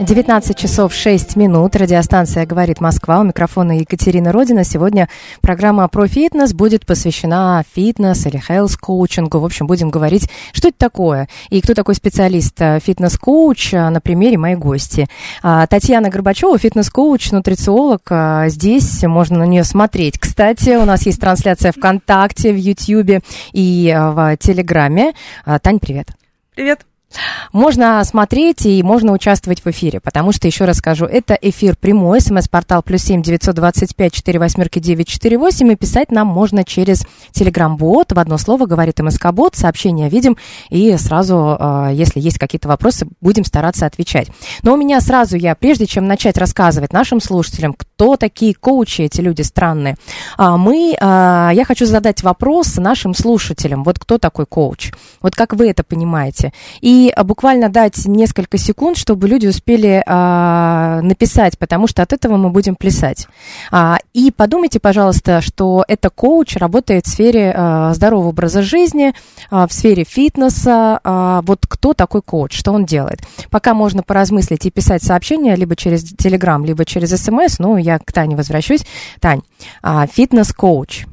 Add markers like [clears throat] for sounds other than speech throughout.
19 часов 6 минут. Радиостанция «Говорит Москва». У микрофона Екатерина Родина. Сегодня программа про фитнес будет посвящена фитнес или хелс-коучингу. В общем, будем говорить, что это такое и кто такой специалист э, фитнес-коуч э, на примере моей гости. А, Татьяна Горбачева, фитнес-коуч, нутрициолог. А, Здесь можно на нее смотреть. Кстати, у нас есть трансляция ВКонтакте, в Ютьюбе и э, в Телеграме. А, Тань, привет. Привет. Можно смотреть и можно участвовать в эфире, потому что, еще раз скажу, это эфир прямой, смс-портал плюс семь девятьсот двадцать пять четыре восьмерки девять четыре восемь, и писать нам можно через телеграм-бот, в одно слово говорит МСК-бот, сообщения видим, и сразу, э, если есть какие-то вопросы, будем стараться отвечать. Но у меня сразу я, прежде чем начать рассказывать нашим слушателям, кто такие коучи, эти люди странные, а, мы, а, я хочу задать вопрос нашим слушателям, вот кто такой коуч, вот как вы это понимаете, и а, буквально дать несколько секунд, чтобы люди успели написать, потому что от этого мы будем плясать. И подумайте, пожалуйста, что это коуч работает в сфере здорового образа жизни, в сфере фитнеса. Вот кто такой коуч, что он делает? Пока можно поразмыслить и писать сообщения либо через Телеграм, либо через СМС. Ну, я к Тане возвращусь. Тань, а, фитнес-коуч.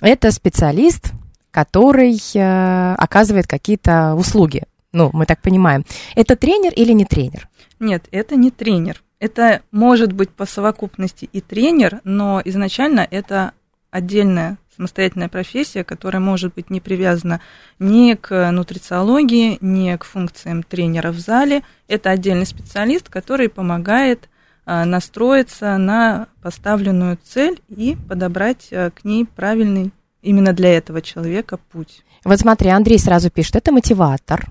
Это специалист, который э, оказывает какие-то услуги. Ну, мы так понимаем. Это тренер или не тренер? Нет, это не тренер. Это может быть по совокупности и тренер, но изначально это отдельная самостоятельная профессия, которая может быть не привязана ни к нутрициологии, ни к функциям тренера в зале. Это отдельный специалист, который помогает настроиться на поставленную цель и подобрать а, к ней правильный именно для этого человека путь. Вот смотри, Андрей сразу пишет, это мотиватор.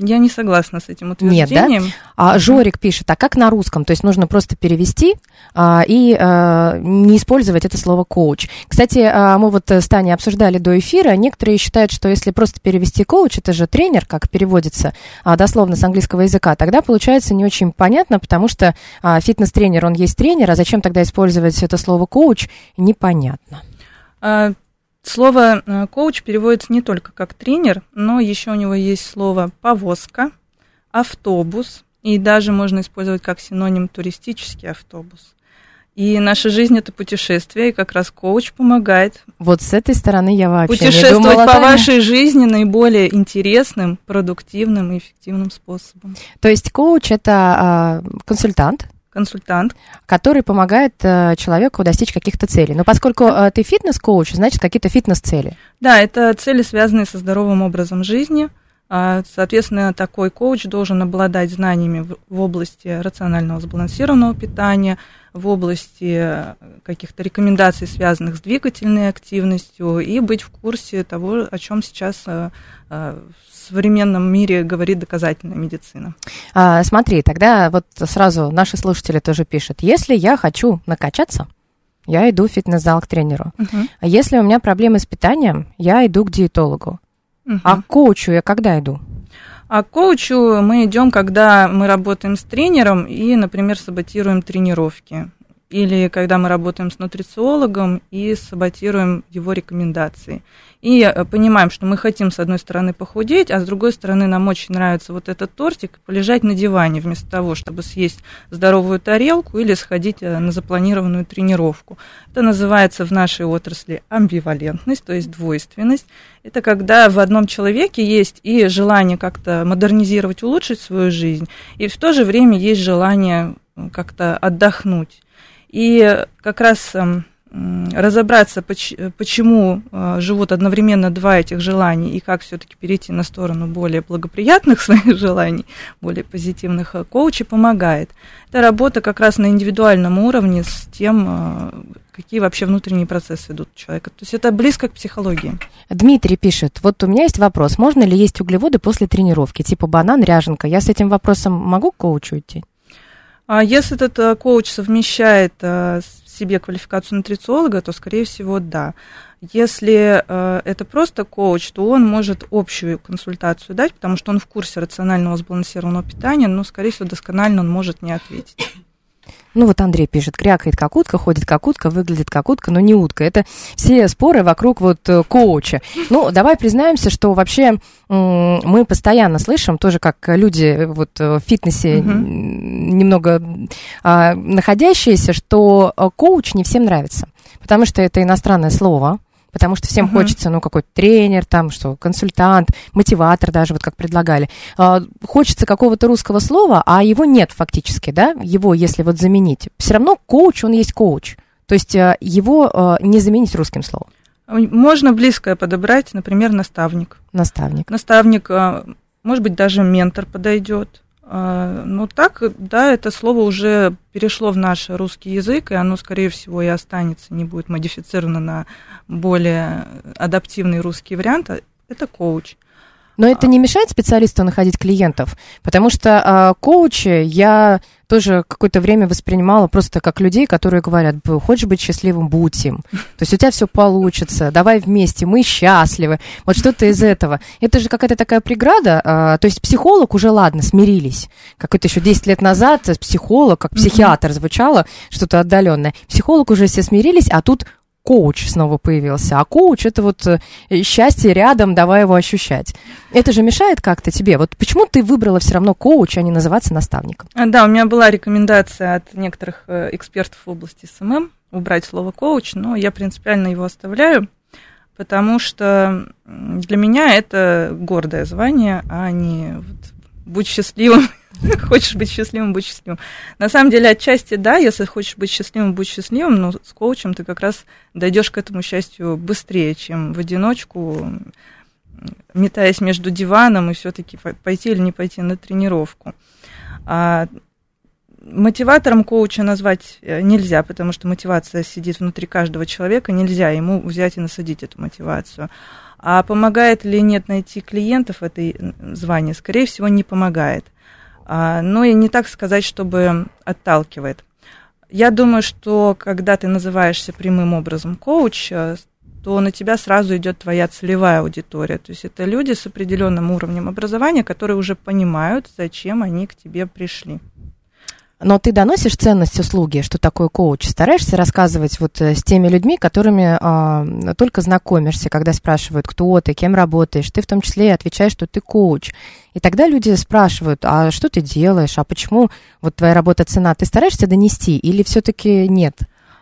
Я не согласна с этим Нет, утверждением. да? А Жорик пишет, а как на русском? То есть нужно просто перевести а, и а, не использовать это слово коуч. Кстати, а, мы вот с Таней обсуждали до эфира, некоторые считают, что если просто перевести коуч, это же тренер, как переводится а, дословно с английского языка, тогда получается не очень понятно, потому что а, фитнес-тренер, он есть тренер, а зачем тогда использовать это слово коуч, непонятно. А, Слово э, коуч переводится не только как тренер, но еще у него есть слово повозка, автобус, и даже можно использовать как синоним туристический автобус. И наша жизнь это путешествие, и как раз коуч помогает Вот с этой стороны я вообще не путешествовать думала, по Таня. вашей жизни наиболее интересным, продуктивным и эффективным способом. То есть коуч это а, консультант, Консультант. который помогает э, человеку достичь каких-то целей. Но поскольку э, ты фитнес-коуч, значит, какие-то фитнес-цели. Да, это цели, связанные со здоровым образом жизни. А, Соответственно, такой коуч должен обладать знаниями в- области рационального сбалансированного питания, в области э, каких-то рекомендаций, связанных с двигательной активностью, и быть в курсе того, о чем сейчас э, э, в современном мире говорит доказательная медицина. А, смотри, тогда вот сразу наши слушатели тоже пишут. Если я хочу накачаться, я иду в фитнес-зал к тренеру. А если у меня проблемы с питанием, я иду к диетологу. А к коучу я когда иду? А к коучу мы идем, когда мы работаем с тренером и, например, саботируем тренировки. Или когда мы работаем с нутрициологом и саботируем его рекомендации. И э, понимаем, что мы хотим, с одной стороны, похудеть, а с другой стороны, нам очень нравится вот этот тортик, полежать на диване вместо того, чтобы съесть здоровую тарелку или сходить э, на запланированную тренировку. Это называется в нашей отрасли амбивалентность, то есть двойственность. Это когда в одном человеке есть и желание как-то модернизировать, улучшить свою жизнь, и в то же время есть желание как-то отдохнуть. И как раз эм, разобраться, поч- почему э, живут одновременно два этих желания и как все-таки перейти на сторону более благоприятных [laughs] своих желаний, более позитивных, э, коучи помогает. Это работа как раз на индивидуальном уровне с тем, э, какие вообще внутренние процессы идут у человека. То есть это близко к психологии. Дмитрий пишет, вот у меня есть вопрос, можно ли есть углеводы после тренировки, типа банан, ряженка? Я с этим вопросом могу к коучу идти? А если этот э, коуч совмещает э, в себе квалификацию нутрициолога, то, скорее всего, да. Если э, это просто коуч, то он может общую консультацию дать, потому что он в курсе рационального сбалансированного питания, но, скорее всего, досконально он может не ответить. Ну вот Андрей пишет, крякает как утка, ходит как утка, выглядит как утка, но не утка. Это все споры вокруг вот э, коуча. Ну, давай признаемся, что вообще мы постоянно слышим, тоже как люди э, вот э, в фитнесе м, немного а, находящиеся, что коуч не всем нравится, потому что это иностранное слово, потому что всем Мгм. хочется, ну, какой-то тренер, там, что, консультант, мотиватор даже, вот как предлагали. А, хочется какого-то русского слова, а его нет фактически, да, его, если вот заменить. Все равно коуч, он есть коуч. То есть а, его а, не заменить русским словом. Можно близкое подобрать, например, наставник. Наставник. Наставник, а, может быть, даже ментор подойдет. А, Но так, да, это слово уже перешло в наш русский язык, и оно, скорее всего, и останется, не будет модифицировано на более адаптивный русский вариант. а Это коуч. Но это не мешает специалисту находить клиентов, потому что а, коучи я тоже какое-то время воспринимала просто как людей, которые говорят, «Б- хочешь быть счастливым, будь им. То есть у тебя все получится, давай вместе, мы счастливы. Вот что-то из этого. Это же какая-то такая преграда. а, то есть психолог уже, ладно, смирились. Какой-то еще 10 лет назад психолог, как психиатр звучало, что-то отдаленное. Психолог уже все смирились, а тут коуч снова появился. А коуч это вот э, счастье рядом, давай его ощущать. Это же мешает как-то тебе? Вот почему ты выбрала все равно коуч, а не называться наставником? А, Да, у меня была рекомендация от некоторых э, экспертов в области SMM убрать слово коуч, но я принципиально его оставляю, потому что для меня это гордое звание, а не вот, будь счастливым. [laughs] Хочешь быть счастливым, будь счастливым. На самом деле, отчасти да, если хочешь быть счастливым, будь счастливым, но с коучем ты как раз дойдешь к этому счастью быстрее, чем в одиночку, метаясь между диваном и все-таки пойти или не пойти на тренировку. А мотиватором коуча назвать э, нельзя, потому что мотивация сидит внутри каждого человека, нельзя ему взять и насадить эту мотивацию. А помогает ли нет найти клиентов этой м, звании? Скорее всего, не помогает. А, но и не так сказать, чтобы отталкивает. Я думаю, что когда ты называешься прямым образом коуч, то на тебя сразу идет твоя целевая аудитория. То есть это люди с определенным уровнем образования, которые уже понимают, зачем они к тебе пришли. Но ты доносишь ценность услуги, что такое коуч? Стараешься рассказывать вот э, с теми людьми, которыми а, только знакомишься, когда спрашивают, кто ты, кем работаешь, ты в том числе и отвечаешь, что ты коуч. И тогда люди спрашивают, а что ты делаешь, а почему вот твоя работа цена? Ты стараешься донести или все-таки нет?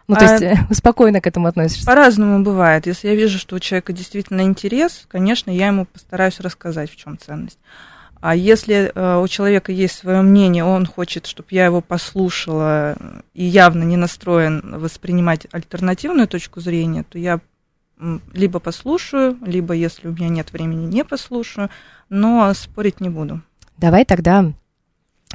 Ну, то А- есть э, [laughs] спокойно к этому относишься. По-разному бывает. Если я вижу, что у человека действительно интерес, конечно, я ему постараюсь рассказать, в чем ценность. А если э, у человека есть свое мнение, он хочет, чтобы я его послушала и явно не настроен воспринимать альтернативную точку зрения, то я либо послушаю, либо, если у меня нет времени, не послушаю, но спорить не буду. Давай тогда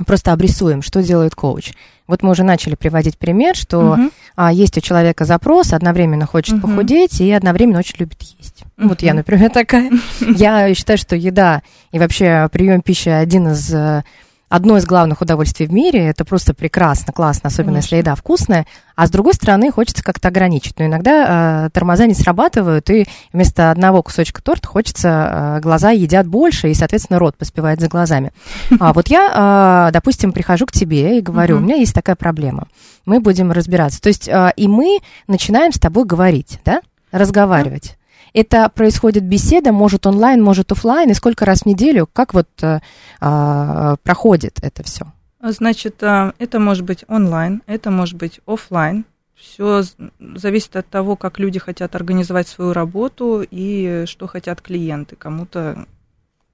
просто обрисуем, что делает коуч. Вот мы уже начали приводить пример, что Мгм. а, есть у человека запрос, одновременно хочет Мгм. похудеть и одновременно очень любит есть. Ну, Вот я, например, [laughs] такая. [laughs] Я считаю, что еда и вообще прием пищи один из э, одно из главных удовольствий в мире. Это просто прекрасно, классно, особенно если Конечно. еда вкусная. А с другой стороны, хочется как-то ограничить. Но иногда э, тормоза не срабатывают, и вместо одного кусочка торта хочется, э, глаза едят больше, и, соответственно, рот поспевает за глазами. А вот я, э, допустим, прихожу к тебе и говорю, у меня есть такая проблема. Мы будем разбираться. То есть э, и мы начинаем с тобой говорить, да? Разговаривать. Это происходит беседа, может онлайн, может офлайн, и сколько раз в неделю, как вот э, а, проходит это все? Значит, а, это может быть онлайн, это может быть офлайн. Все зависит от того, как люди хотят организовать свою работу и что хотят клиенты. Кому-то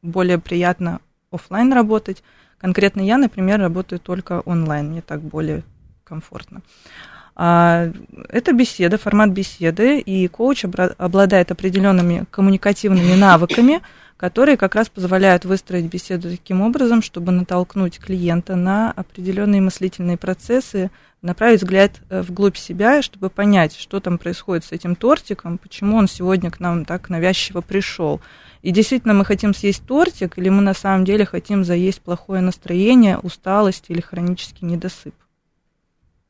более приятно офлайн работать. Конкретно я, например, работаю только онлайн, мне так более комфортно. А, это беседа, формат беседы, и коуч обладает определенными коммуникативными навыками, которые как раз позволяют выстроить беседу таким образом, чтобы натолкнуть клиента на определенные мыслительные процессы, направить взгляд э, вглубь себя, чтобы понять, что там происходит с этим тортиком, почему он сегодня к нам так навязчиво пришел. И действительно мы хотим съесть тортик, или мы на самом деле хотим заесть плохое настроение, усталость или хронический недосып.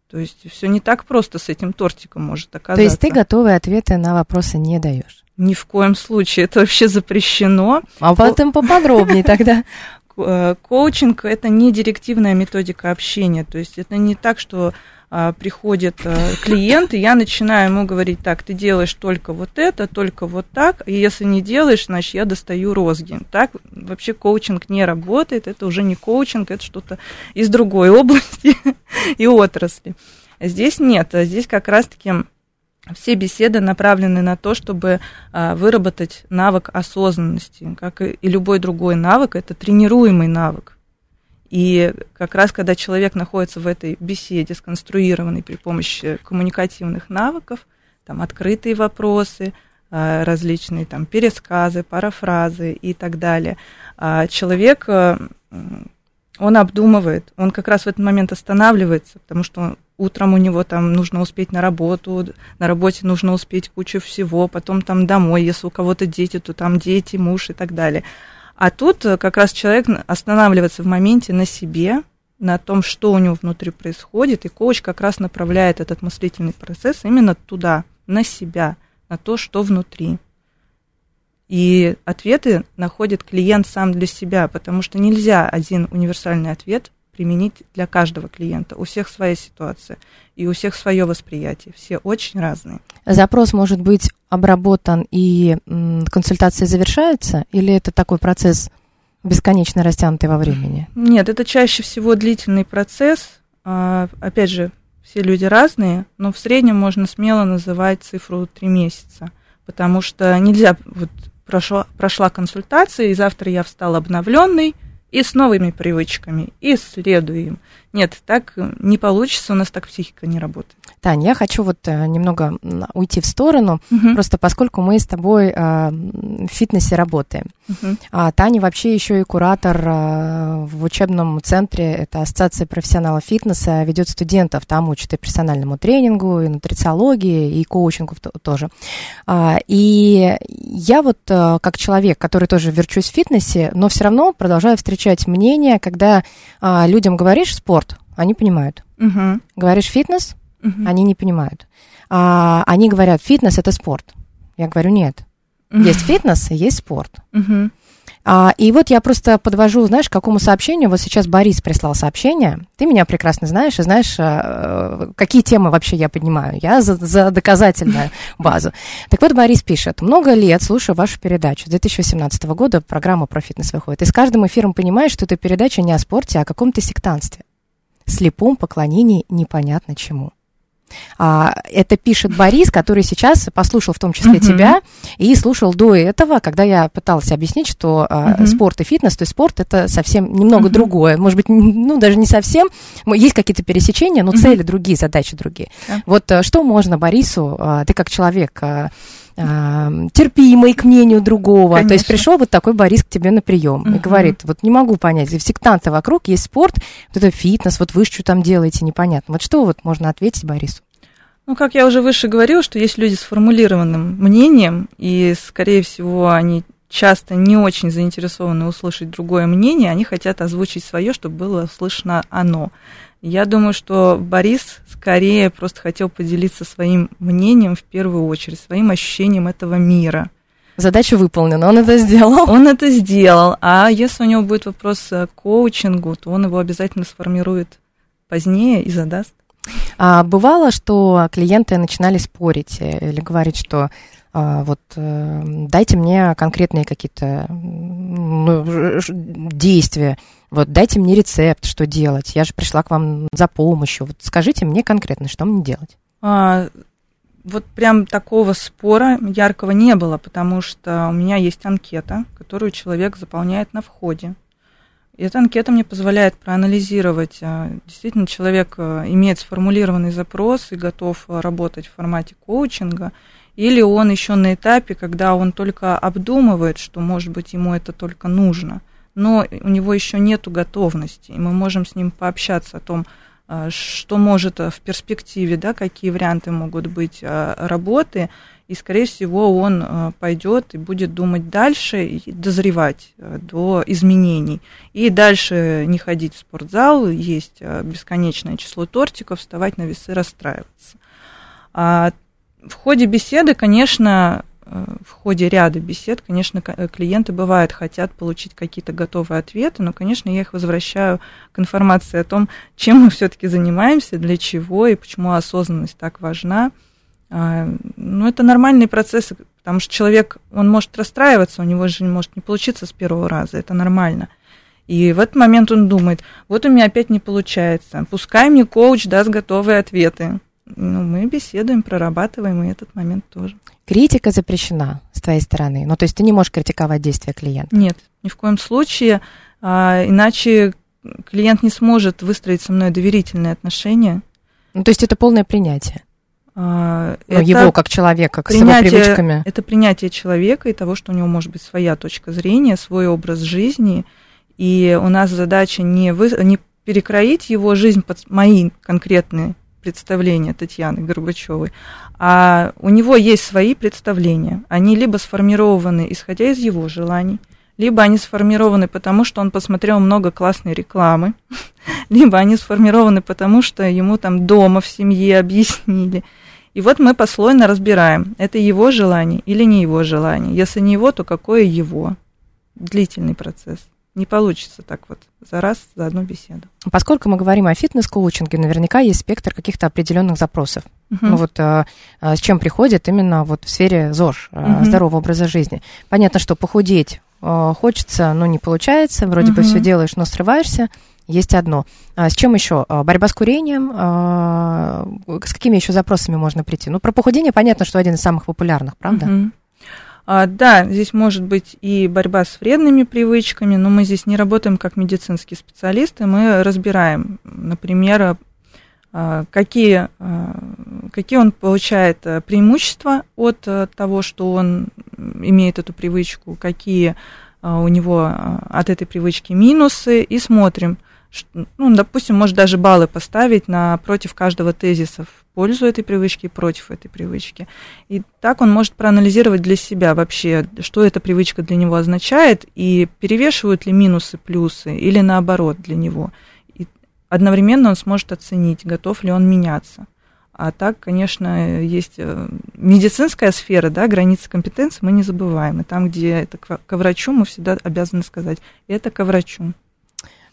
То есть все не так просто с этим тортиком может оказаться. То есть ты готовые ответы на вопросы не даешь? Ни в коем случае, это вообще запрещено. А потом поподробнее тогда. [laughs] Э, коучинг – это не директивная методика общения, то есть это не так, что приходит а, клиент, и я начинаю ему говорить, так, ты делаешь только вот это, только вот так, и если не делаешь, значит, я достаю розги. Так вообще коучинг не работает, это уже не коучинг, это что-то из другой [laughs] области и отрасли. Здесь нет, здесь как раз-таки все беседы направлены на то, чтобы а, выработать навык осознанности, как и любой другой навык, это тренируемый навык. И как раз когда человек находится в этой беседе, сконструированной при помощи коммуникативных навыков, там открытые вопросы, а, различные там пересказы, парафразы и так далее, а, человек, э, он обдумывает, он как раз в этот момент останавливается, потому что утром у него там нужно успеть на работу, на работе нужно успеть кучу всего, потом там домой, если у кого-то дети, то там дети, муж и так далее. А тут э, как раз человек останавливается в моменте на себе, на том, что у него внутри происходит, и коуч как раз направляет этот мыслительный процесс именно туда, на себя, на то, что внутри. И ответы находит клиент сам для себя, потому что нельзя один универсальный ответ применить для каждого клиента. У всех своя ситуация и у всех свое восприятие. Все очень разные. Запрос может быть обработан и консультация завершается, или это такой процесс бесконечно растянутый во времени? Нет, это чаще всего длительный процесс. А, опять же, все люди разные, но в среднем можно смело называть цифру 3 месяца, потому что нельзя, вот прошла, прошла консультация, и завтра я встал обновленный, и с новыми привычками, и следуем. Нет, так не получится, у нас так психика не работает. Таня, я хочу вот э, немного уйти в сторону, угу. просто поскольку мы с тобой э, в фитнесе работаем. Угу. А Таня вообще еще и куратор э, в учебном центре, это Ассоциация профессионалов фитнеса, ведет студентов, там учат и персональному тренингу, и нутрициологии, и коучингу тоже. А, и я вот как человек, который тоже верчусь в фитнесе, но все равно продолжаю встречать мнение, когда а, людям говоришь спорт, они понимают. Угу. Говоришь фитнес, угу. они не понимают. А, они говорят, фитнес это спорт. Я говорю, нет. Угу. Есть фитнес, есть спорт. Угу. А, и вот я просто подвожу, знаешь, к какому сообщению. Вот сейчас Борис прислал сообщение. Ты меня прекрасно знаешь и знаешь, а, какие темы вообще я поднимаю. Я за, за доказательную [laughs] базу. Так вот, Борис пишет. Много лет слушаю вашу передачу. С 2018 года программа про фитнес выходит. И с каждым эфиром понимаешь, что эта передача не о спорте, а о каком-то сектанстве. Слепом поклонении непонятно чему. А, это пишет Борис, который сейчас послушал в том числе uh-huh. тебя и слушал до этого, когда я пыталась объяснить, что uh-huh. спорт и фитнес, то есть спорт это совсем немного uh-huh. другое, может быть, ну даже не совсем, есть какие-то пересечения, но uh-huh. цели другие, задачи другие. Uh-huh. Вот э, что можно Борису, а, ты как человек а, терпимый к мнению другого. Конечно. То есть пришел вот такой Борис к тебе на прием uh-huh. и говорит, вот не могу понять, сектанты вокруг есть спорт, вот это фитнес, вот вы что там делаете, непонятно. Вот что вот можно ответить Борису? Ну, как я уже выше говорила, что есть люди с формулированным мнением, и, скорее всего, они часто не очень заинтересованы услышать другое мнение, они хотят озвучить свое, чтобы было слышно оно. Я думаю, что Борис скорее просто хотел поделиться своим мнением в первую очередь, своим ощущением этого мира. Задача выполнена, он это сделал. Он это сделал, а если у него будет вопрос к коучингу, то он его обязательно сформирует позднее и задаст. А бывало, что клиенты начинали спорить э, или говорить, что вот э, дайте мне конкретные какие-то ну, действия, вот дайте мне рецепт, что делать. Я же пришла к вам за помощью. Вот скажите мне конкретно, что мне делать. А, вот прям такого спора яркого не было, потому что у меня есть анкета, которую человек заполняет на входе. И эта анкета мне позволяет проанализировать, а, действительно человек а, имеет сформулированный запрос и готов а, работать в формате коучинга, или он еще на этапе, когда он только обдумывает, что, может быть, ему это только нужно, но у него еще нет готовности, и мы можем с ним пообщаться о том, что может в перспективе, да, какие варианты могут быть работы, и, скорее всего, он э, пойдет и будет думать дальше и дозревать э, до изменений. И дальше не ходить в спортзал, есть э, бесконечное число тортиков, вставать на весы, расстраиваться. А в ходе беседы, конечно, в ходе ряда бесед, конечно, клиенты бывают хотят получить какие-то готовые ответы, но, конечно, я их возвращаю к информации о том, чем мы все-таки занимаемся, для чего и почему осознанность так важна. А, ну, это нормальные процессы, потому что человек, он может расстраиваться, у него же может не получиться с первого раза, это нормально. И в этот момент он думает, вот у меня опять не получается, пускай мне коуч даст готовые ответы. Ну, мы беседуем, прорабатываем и этот момент тоже. Критика запрещена с твоей стороны. Ну, то есть ты не можешь критиковать действия клиента. Нет, ни в коем случае. А, иначе клиент не сможет выстроить со мной доверительные отношения. Ну, то есть это полное принятие. А, ну, его как человека, как принятие, с его привычками. Это принятие человека и того, что у него может быть своя точка зрения, свой образ жизни. И у нас задача не, вы, не перекроить его жизнь под мои конкретные представления Татьяны Горбачевой, а у него есть свои представления. Они либо сформированы, исходя из его желаний, либо они сформированы потому, что он посмотрел много классной рекламы, [laughs] либо они сформированы потому, что ему там дома в семье объяснили, и вот мы послойно разбираем, это его желание или не его желание. Если не его, то какое его? Длительный процесс. Не получится так вот за раз, за одну беседу. Поскольку мы говорим о фитнес-коучинге, наверняка есть спектр каких-то определенных запросов. Uh-huh. Ну вот а, а, с чем приходит именно вот в сфере ЗОЖ, uh-huh. здорового образа жизни. Понятно, что похудеть а, хочется, но не получается, вроде uh-huh. бы все делаешь, но срываешься есть одно. А с чем еще? А, борьба с курением. А, с какими еще запросами можно прийти? Ну, про похудение понятно, что один из самых популярных, правда? Угу. А, да, здесь может быть и борьба с вредными привычками, но мы здесь не работаем как медицинские специалисты, мы разбираем, например, какие, какие он получает преимущества от того, что он имеет эту привычку, какие у него от этой привычки минусы, и смотрим, ну, допустим, может даже баллы поставить напротив каждого тезиса в пользу этой привычки и против этой привычки. И так он может проанализировать для себя вообще, что эта привычка для него означает, и перевешивают ли минусы, плюсы, или наоборот для него. И одновременно он сможет оценить, готов ли он меняться. А так, конечно, есть э, медицинская сфера, да, границы компетенции мы не забываем. И там, где это ко врачу, мы всегда обязаны сказать, это ко врачу.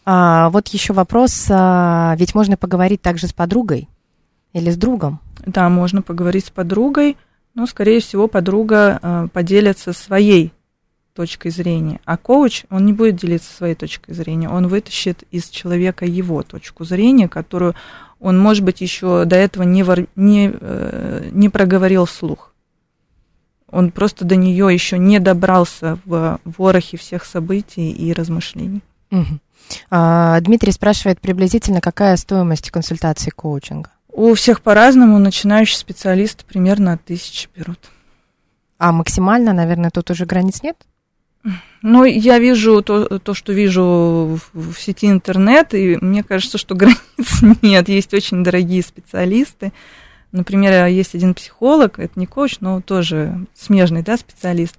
А, вот еще вопрос, а, ведь можно поговорить также с подругой или с другом? Да, можно поговорить с подругой, но, скорее всего, подруга а, поделится своей точкой зрения. А коуч, он не будет делиться своей точкой зрения, он вытащит из человека его точку зрения, которую он, может быть, еще до этого не, вор, не, э, не проговорил вслух. Он просто до нее еще не добрался в ворохе всех событий и размышлений. Угу. А, Дмитрий спрашивает приблизительно, какая стоимость консультации коучинга? У всех по-разному, начинающие специалисты примерно от тысячи берут. А максимально, наверное, тут уже границ нет? Ну, я вижу то, то что вижу в, в сети интернет, и мне кажется, что [laughs] границ нет. Есть очень дорогие специалисты. Например, есть один психолог, это не коуч, но тоже смежный да, специалист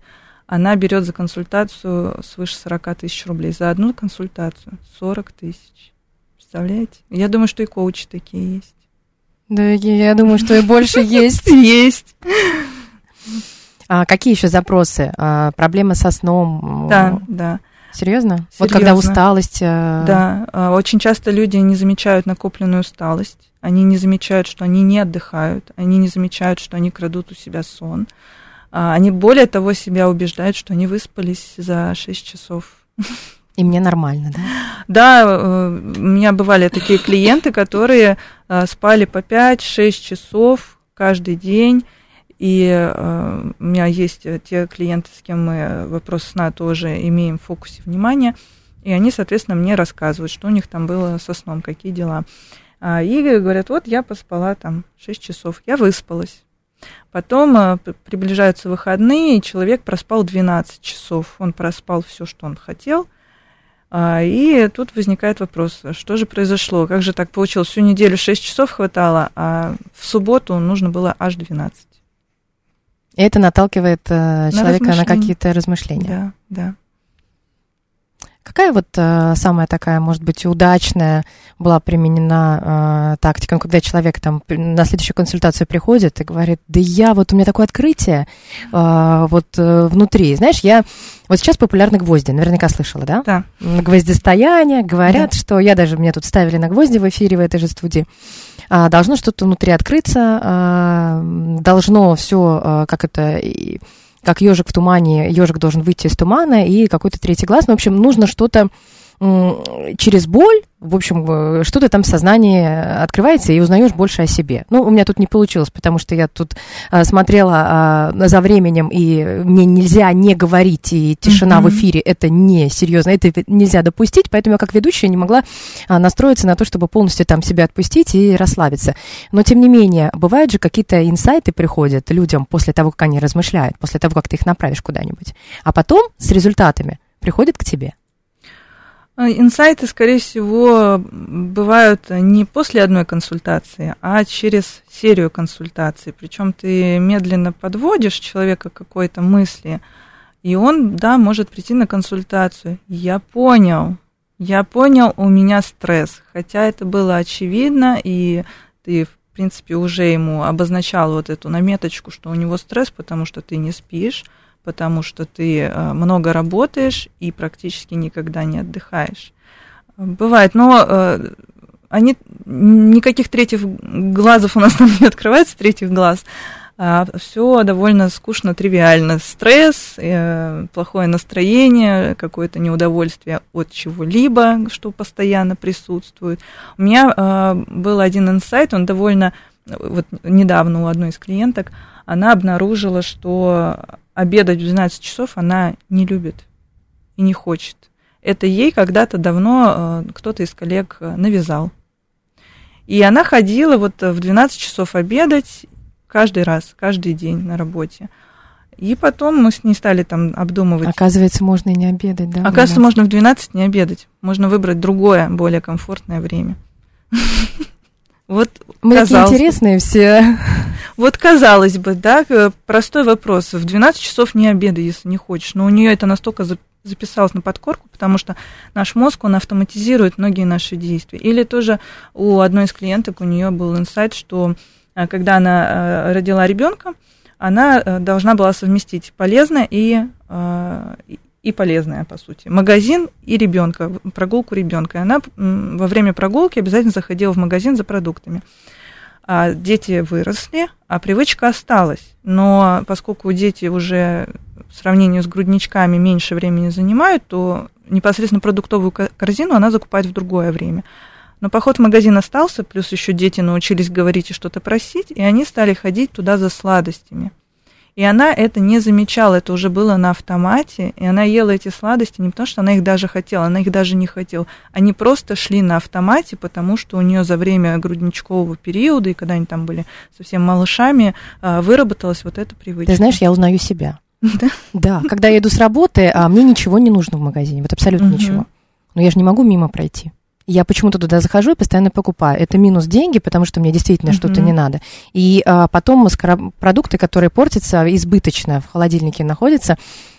она берет за консультацию свыше 40 тысяч рублей. За одну консультацию 40 тысяч. Представляете? Я думаю, что и коучи такие есть. Да, я думаю, что и больше есть. [laughs] Есть. А какие еще запросы? А, проблемы со сном? Да, да. Серьезно? Серьезно? Вот когда усталость. А... Да, а, очень часто люди не замечают накопленную усталость. Они не замечают, что они не отдыхают. Они не замечают, что они крадут у себя сон. А, они более того себя убеждают, что они выспались за 6 часов. И мне нормально, да? Да, э, у меня бывали такие клиенты, которые э, спали по 5-6 часов каждый день. И э, у меня есть те клиенты, с кем мы вопрос сна тоже имеем в фокусе внимания. И они, соответственно, мне рассказывают, что у них там было со сном, какие дела. А, И говорят, вот я поспала там 6 часов, я выспалась. Потом п- приближаются выходные, и человек проспал 12 часов. Он проспал все, что он хотел. А, И тут возникает вопрос, а что же произошло? Как же так получилось? Всю неделю 6 часов хватало, а в субботу нужно было аж 12. И это наталкивает э, человека на размышления. какие-то размышления. Да, да. Какая вот э, самая такая, может быть, удачная была применена э, тактика, ну, когда человек там на следующую консультацию приходит и говорит, да я, вот у меня такое открытие э, вот э, внутри. Знаешь, я... Вот сейчас популярны гвозди, наверняка слышала, да? Да. Гвоздистояние, говорят, что я даже, мне тут ставили на гвозди в эфире в этой же студии. А, должно что-то внутри открыться, а, должно все, как это, и- как ежик в тумане, ежик должен выйти из тумана, и какой-то третий глаз. Ну, в общем, нужно что-то через боль, в общем, э, что-то там в сознании открывается, и узнаешь больше о себе. Ну, у меня тут не получилось, потому что я тут а, смотрела а, за временем, и мне нельзя не говорить, и тишина в Мгм. эфире это не серьезно, это нельзя допустить, поэтому я как ведущая не могла а, настроиться на то, чтобы полностью там себя отпустить и расслабиться. Но, тем не менее, бывают же какие-то инсайты приходят людям после того, как они размышляют, после того, как ты их направишь куда-нибудь. А потом с результатами приходят к тебе. А, Инсайты, скорее всего, бывают не после одной консультации, а через серию консультаций. Причем ты медленно подводишь человека к какой-то мысли, и он, да, может прийти на консультацию. Я понял, я понял, у меня стресс. Хотя это было очевидно, и ты, в принципе, уже ему обозначал вот эту наметочку, что у него стресс, потому что ты не спишь, потому что ты э, много работаешь и практически никогда не отдыхаешь. Бывает, но э, они, никаких третьих глазов у нас там не открывается, третьих глаз. все довольно скучно, тривиально. Стресс, э, плохое настроение, какое-то неудовольствие от чего-либо, что постоянно присутствует. У меня был один инсайт, он довольно, вот недавно у одной из клиенток, она обнаружила, что обедать в 12 часов она не любит и не хочет. Это ей когда-то давно э, кто-то из коллег э, навязал. И она ходила вот в 12 часов обедать каждый раз, каждый день на работе. И потом мы с ней стали там обдумывать. Оказывается, можно и не обедать, да? Оказывается, можно в 12 не обедать. Можно выбрать другое, более комфортное время. [laughs] Вот Мы такие казалось бы. интересные все. [laughs] Вот казалось бы, да, простой вопрос. В 12 часов не обедай, если не хочешь. Но у нее это настолько за- записалось на подкорку, потому что наш мозг, он автоматизирует многие наши действия. Или тоже у одной из клиенток, у нее был инсайт, что э, когда она э, родила ребенка, она э, должна была совместить полезное и, и- полезное, по сути. Магазин и ребенка, прогулку ребенка. Она во время прогулки обязательно заходила в магазин за продуктами а дети выросли, а привычка осталась. Но поскольку дети уже в сравнении с грудничками меньше времени занимают, то непосредственно продуктовую ко- корзину она закупает в другое время. Но поход в магазин остался, плюс еще дети научились говорить и что-то просить, и они стали ходить туда за сладостями. И она это не замечала, это уже было на автомате, и она ела эти сладости не потому, что она их даже хотела, она их даже не хотела. Они просто шли на автомате, потому что у нее за время грудничкового периода, и когда они там были совсем малышами, а, выработалась вот эта привычка. Ты знаешь, я узнаю себя. [laughs] Да? Да, когда я иду с работы, а мне ничего не нужно в магазине, вот абсолютно ничего. Но я же не могу мимо пройти. Я почему-то туда захожу и постоянно покупаю. Это минус деньги, потому что мне действительно Мгм. что-то не надо. И а, потом продукты, которые портятся, избыточно в холодильнике находятся,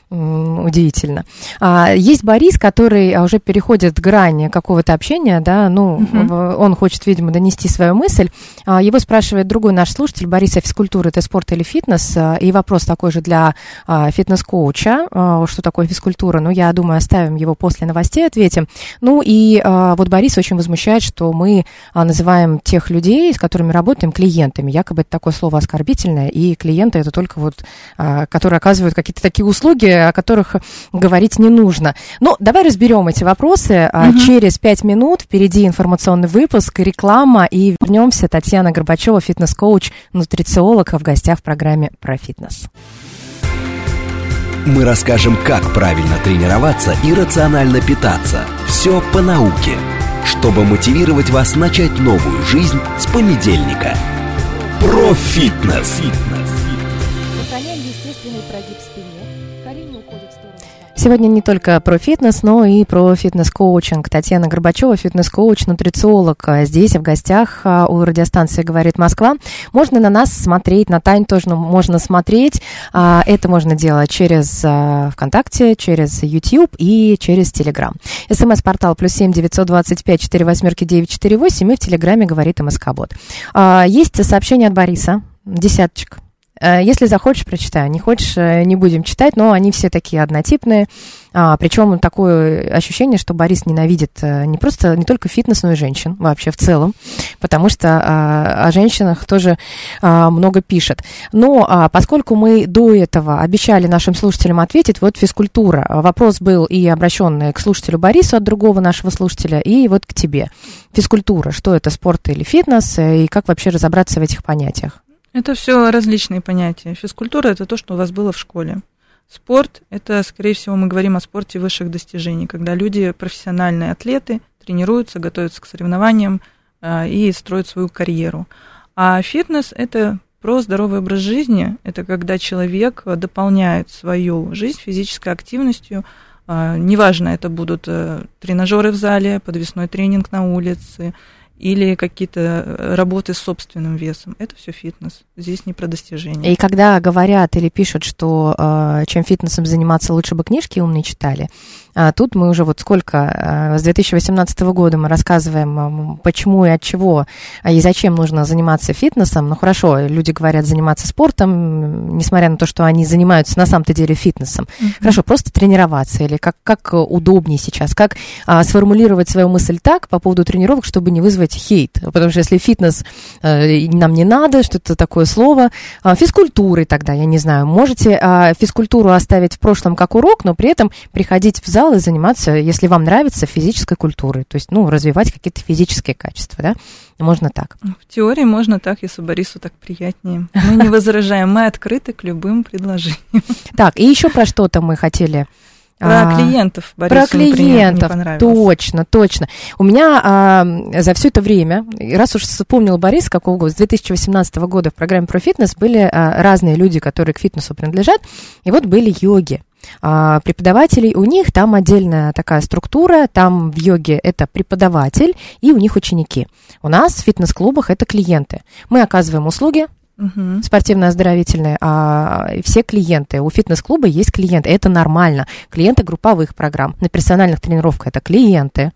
удивительно. А, есть Борис, который а, уже переходит грань какого-то общения, да, ну, в- он хочет, видимо, донести свою мысль. А, его спрашивает другой наш слушатель, Борис, а физкультура это спорт или фитнес? А, и вопрос такой же для а, фитнес-коуча, а, что такое физкультура, ну, я думаю, оставим его после новостей, ответим. Ну, и а, вот Борис очень возмущает, что мы а, называем тех людей, с которыми работаем, клиентами. Якобы это такое слово оскорбительное, и клиенты это только вот, а, которые оказывают какие-то такие услуги, о которых говорить не нужно. Ну, давай разберем эти вопросы. Мгм. Через пять минут впереди информационный выпуск, реклама, и вернемся. Татьяна Горбачева, фитнес-коуч, нутрициолог, в гостях в программе про фитнес. Мы расскажем, как правильно тренироваться и рационально питаться. Все по науке, чтобы мотивировать вас начать новую жизнь с понедельника. Профитнес. Сохраняем Сегодня не только про фитнес, но и про фитнес-коучинг. Татьяна Горбачева, фитнес-коуч, нутрициолог. а, Здесь в гостях а, у радиостанции «Говорит Москва». Можно на нас смотреть, на Тань тоже можно смотреть. А, Это можно делать через ВКонтакте, через YouTube и через Телеграм. СМС-портал плюс семь девятьсот двадцать пять четыре восьмерки девять четыре восемь и в Телеграме говорит МСК-бот. Есть сообщение от Бориса, десяточек. Э, Если захочешь, прочитаю. Не хочешь, э, не будем читать, но они все такие однотипные. А, причем такое ощущение, что Борис ненавидит э, не просто, не только фитнес, но и женщин вообще в целом, потому что а, о женщинах тоже а, много пишет. Но а, поскольку мы до этого обещали нашим слушателям ответить, вот физкультура. Вопрос был и обращенный к слушателю Борису от другого нашего слушателя, и вот к тебе. Физкультура, что это, спорт или фитнес, и как вообще разобраться в этих понятиях? Это все различные понятия. Физкультура это то, что у вас было в школе. Спорт это, скорее всего, мы говорим о спорте высших достижений, когда люди, профессиональные атлеты, тренируются, готовятся к соревнованиям а, и строят свою карьеру. А фитнес это про здоровый образ жизни. Это когда человек дополняет свою жизнь физической активностью. А, Неважно, это будут э, тренажеры в зале, подвесной тренинг на улице или какие-то э, работы с собственным весом. Это все фитнес. Здесь не про достижения. И когда говорят или пишут, что э, чем фитнесом заниматься, лучше бы книжки умные читали, а тут мы уже вот сколько, э, с 2018 года мы рассказываем, почему и от чего, а и зачем нужно заниматься фитнесом. Ну хорошо, люди говорят заниматься спортом, несмотря на то, что они занимаются на самом-то деле фитнесом. Хорошо, просто тренироваться или как, как удобнее сейчас, как а, сформулировать свою мысль так по поводу тренировок, чтобы не вызвать хейт. Потому что если фитнес э, нам не надо, что-то такое слово, а, физкультурой тогда, я не знаю, можете а, физкультуру оставить в прошлом как урок, но при этом приходить в зал и заниматься, если вам нравится, физической культурой, то есть, ну, развивать какие-то физические качества, да, можно так. В теории можно так, если Борису так приятнее. Мы не возражаем, мы открыты к любым предложениям. Так, и еще про что-то мы хотели Про а, клиентов Борису, Про например, клиентов, понравилось. точно, точно. У меня а, за все это время, раз уж вспомнил Борис, какого года, с 2018 года в программе про фитнес были а, разные люди, которые к фитнесу принадлежат, и вот были йоги. А, преподавателей у них там отдельная такая структура, там в йоге это преподаватель и у них ученики. У нас в фитнес-клубах это клиенты. Мы оказываем услуги, Мгм. спортивно-оздоровительные, а все клиенты, у фитнес-клуба есть клиенты, это нормально. Клиенты групповых программ, на персональных тренировках это клиенты.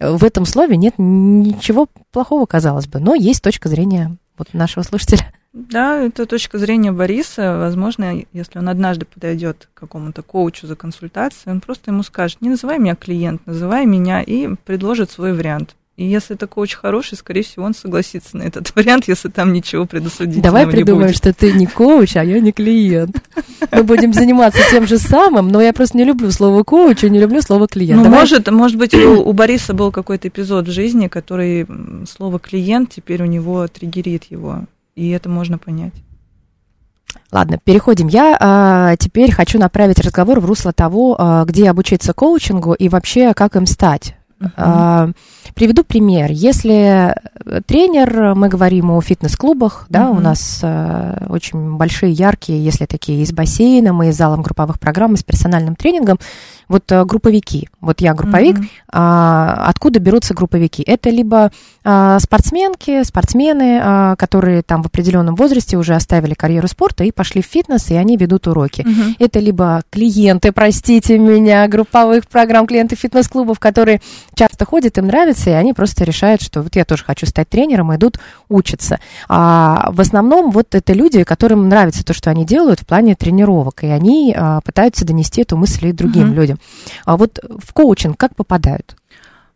В этом слове нет ничего плохого, казалось бы, но есть точка зрения вот нашего слушателя. Да, это точка зрения Бориса. Возможно, если он однажды подойдет к какому-то коучу за консультацией, он просто ему скажет, не называй меня клиент, называй меня и предложит свой вариант. И если это коуч хороший, скорее всего, он согласится на этот [laughs] вариант, если там ничего предосудительного Давай не придумаем, будет. что ты не коуч, а я не клиент. Мы будем заниматься тем же самым, но я просто не люблю слово коуч и не люблю слово клиент. Ну, Давай- может, может быть, у, у Бориса был какой-то эпизод в жизни, который слово клиент теперь у него триггерит его. И это можно понять. Ладно, переходим. Я а, теперь хочу направить разговор в русло того, а, где обучиться коучингу и вообще как им стать. А, приведу пример. Если э, тренер, мы говорим о фитнес-клубах, да, у Мгм. нас а, очень большие, яркие, если такие, и с бассейном, и с залом групповых программ, и с персональным тренингом. Вот а, групповики. Вот я групповик. Мгм. А, откуда берутся групповики? Это либо а, спортсменки, спортсмены, а, которые там в определенном возрасте уже оставили карьеру спорта и пошли в фитнес, и они ведут уроки. Мгм. Это либо клиенты, простите меня, групповых программ, клиенты фитнес-клубов, которые часто ходят, им нравится, и они просто решают, что вот я тоже хочу стать тренером, и идут учиться. А в основном вот это люди, которым нравится то, что они делают в плане тренировок, и они а, пытаются донести эту мысль и другим Мгм. людям. А вот в коучинг как попадают?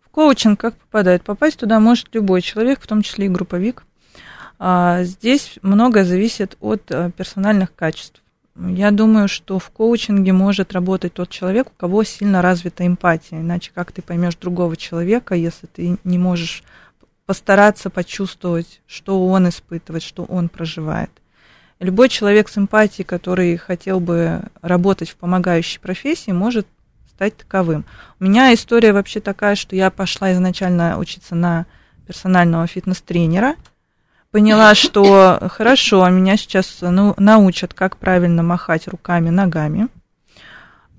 В коучинг как попадает? Попасть туда может любой человек, в том числе и групповик. А, Здесь многое зависит от э, персональных качеств. Я думаю, что в коучинге может работать тот человек, у кого сильно развита эмпатия. Иначе как ты поймешь другого человека, если ты не можешь постараться почувствовать, что он испытывает, что он проживает. Любой человек с эмпатией, который хотел бы работать в помогающей профессии, может стать таковым. У меня история вообще такая, что я пошла изначально учиться на персонального фитнес-тренера, поняла, [laughs] что хорошо, меня сейчас ну, научат, как правильно махать руками, ногами.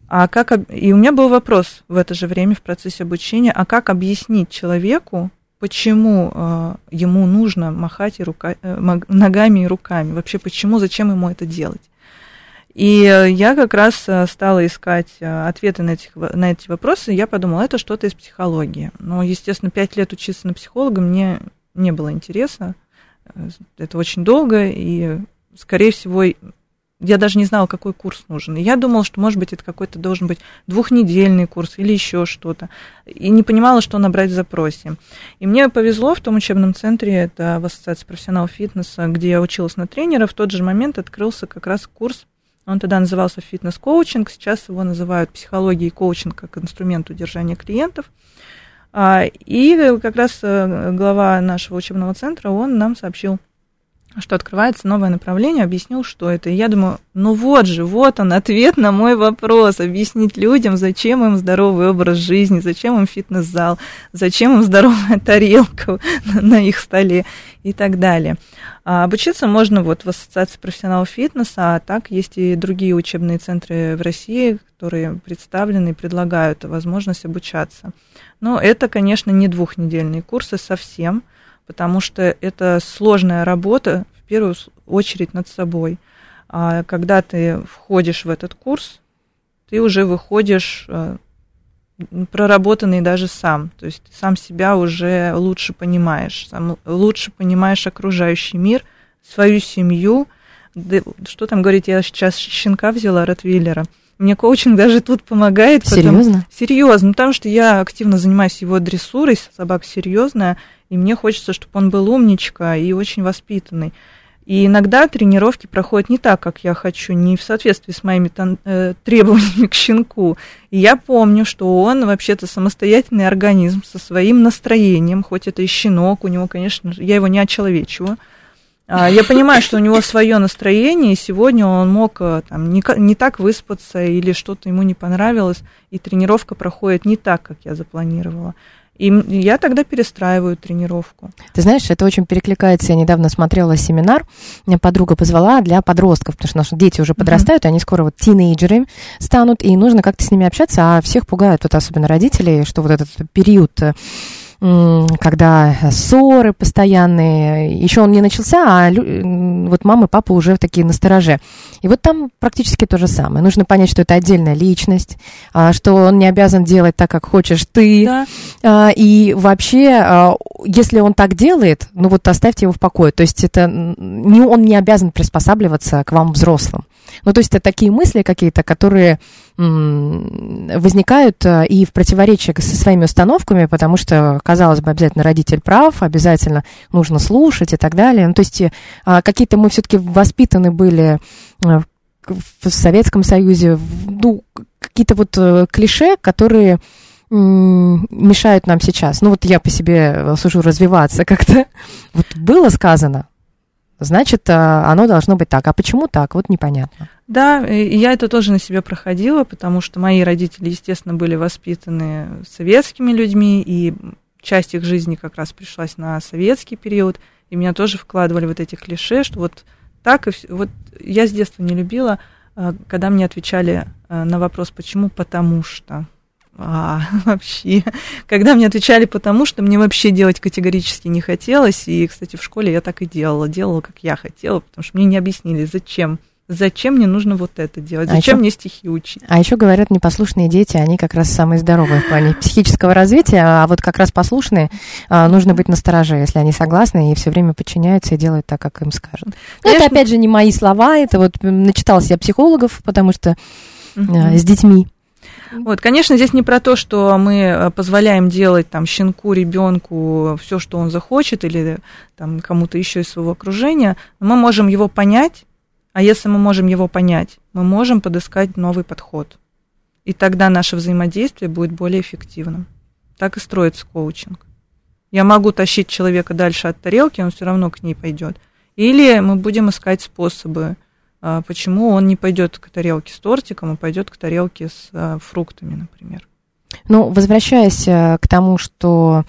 А как, и у меня был вопрос в это же время в процессе обучения, а как объяснить человеку, почему э, ему нужно махать и рука, э, ногами и руками, вообще почему, зачем ему это делать. И э, я как раз э, стала искать э, ответы на, этих, на эти вопросы, и я подумала, это что-то из психологии. Но, естественно, пять лет учиться на психолога мне не было интереса, это очень долго, и, скорее всего, я даже не знала, какой курс нужен. Я думала, что, может быть, это какой-то должен быть двухнедельный курс или еще что-то. И не понимала, что набрать в запросе. И мне повезло в том учебном центре, это в Ассоциации профессионалов фитнеса, где я училась на тренера, в тот же момент открылся как раз курс он тогда назывался фитнес-коучинг, сейчас его называют психологией коучинг как инструмент удержания клиентов. А, и как раз э, глава нашего учебного центра, он нам сообщил, что открывается новое направление, объяснил, что это. И я думаю, ну вот же, вот он, ответ на мой вопрос. Объяснить людям, зачем им здоровый образ жизни, зачем им фитнес-зал, зачем им здоровая тарелка на их столе и так далее. А обучиться можно вот в Ассоциации профессионалов фитнеса, а так есть и другие учебные центры в России, которые представлены и предлагают возможность обучаться. Но это, конечно, не двухнедельные курсы совсем, потому что это сложная работа, в первую очередь, над собой. А когда ты входишь в этот курс, ты уже выходишь э, проработанный даже сам. То есть ты сам себя уже лучше понимаешь, сам лучше понимаешь окружающий мир, свою семью. Что там говорить, я сейчас щенка взяла, Ротвиллера. Мне коучинг даже тут помогает. Серьезно? Серьезно, потому что я активно занимаюсь его дрессурой, собака серьезная, и мне хочется, чтобы он был умничка и очень воспитанный. И иногда тренировки проходят не так, как я хочу, не в соответствии с моими э, [laughs] требованиями к щенку. И я помню, что он вообще-то самостоятельный организм со своим настроением, хоть это и щенок, у него, конечно, я его не очеловечиваю. А, я понимаю, что у него свое настроение, и сегодня он мог э, там, не, не так выспаться или что-то ему не понравилось, и тренировка проходит не так, как я запланировала. И я тогда перестраиваю тренировку. Ты знаешь, это очень перекликается. Я недавно смотрела семинар, меня подруга позвала для подростков, потому что наши дети уже подрастают, mm-hmm. они скоро вот тинейджеры станут, и нужно как-то с ними общаться, а всех пугают, вот особенно родители, что вот этот период э, когда ссоры постоянные, еще он не начался, а вот мама и папа уже такие настороже. И вот там практически то же самое. Нужно понять, что это отдельная личность, а, что он не обязан делать так, как хочешь ты. Да. А, и вообще, а, если он так делает, ну вот оставьте его в покое. То есть это не, он не обязан приспосабливаться к вам взрослым. Ну, то есть это такие мысли какие-то, которые возникают э, и в противоречии со своими установками, потому что, казалось бы, обязательно родитель прав, обязательно нужно слушать и так далее. Ну, то есть а, какие-то мы все-таки воспитаны были э, в Советском Союзе, ну, какие-то вот э, клише, которые мешают нам сейчас. Ну, вот я по себе сужу развиваться [laughs] как-то. Вот было сказано, значит, оно должно быть так. А почему так? Вот непонятно. Да, и я это тоже на себе проходила, потому что мои родители, естественно, были воспитаны советскими людьми, и часть их жизни как раз пришлась на советский период, и меня тоже вкладывали вот эти клише, что вот так и все. Вот я с детства не любила, а, когда мне отвечали а, на вопрос, почему, потому что. А, [laughs] вообще. Когда мне отвечали потому, что мне вообще делать категорически не хотелось. И, кстати, в школе я так и делала. Делала, как я хотела, потому что мне не объяснили, зачем Зачем мне нужно вот это делать? А Зачем а еще, мне стихи учить? А еще говорят, непослушные дети, они как раз самые здоровые в плане психического развития, а вот как раз послушные а, нужно быть настороже, если они согласны и все время подчиняются и делают так, как им скажут. Но это опять же не мои слова, это вот начиталась я психологов, потому что угу. а, с детьми. Вот, конечно, здесь не про то, что мы э, позволяем делать там щенку, ребенку все, что он захочет, или там кому-то еще из своего окружения. Мы можем его понять а если мы можем его понять, мы можем подыскать новый подход. И тогда наше взаимодействие будет более эффективным. Так и строится коучинг. Я могу тащить человека дальше от тарелки, он все равно к ней пойдет. Или мы будем искать способы, почему он не пойдет к тарелке с тортиком, а пойдет к тарелке с а, фруктами, например. Ну, возвращаясь э, к тому, что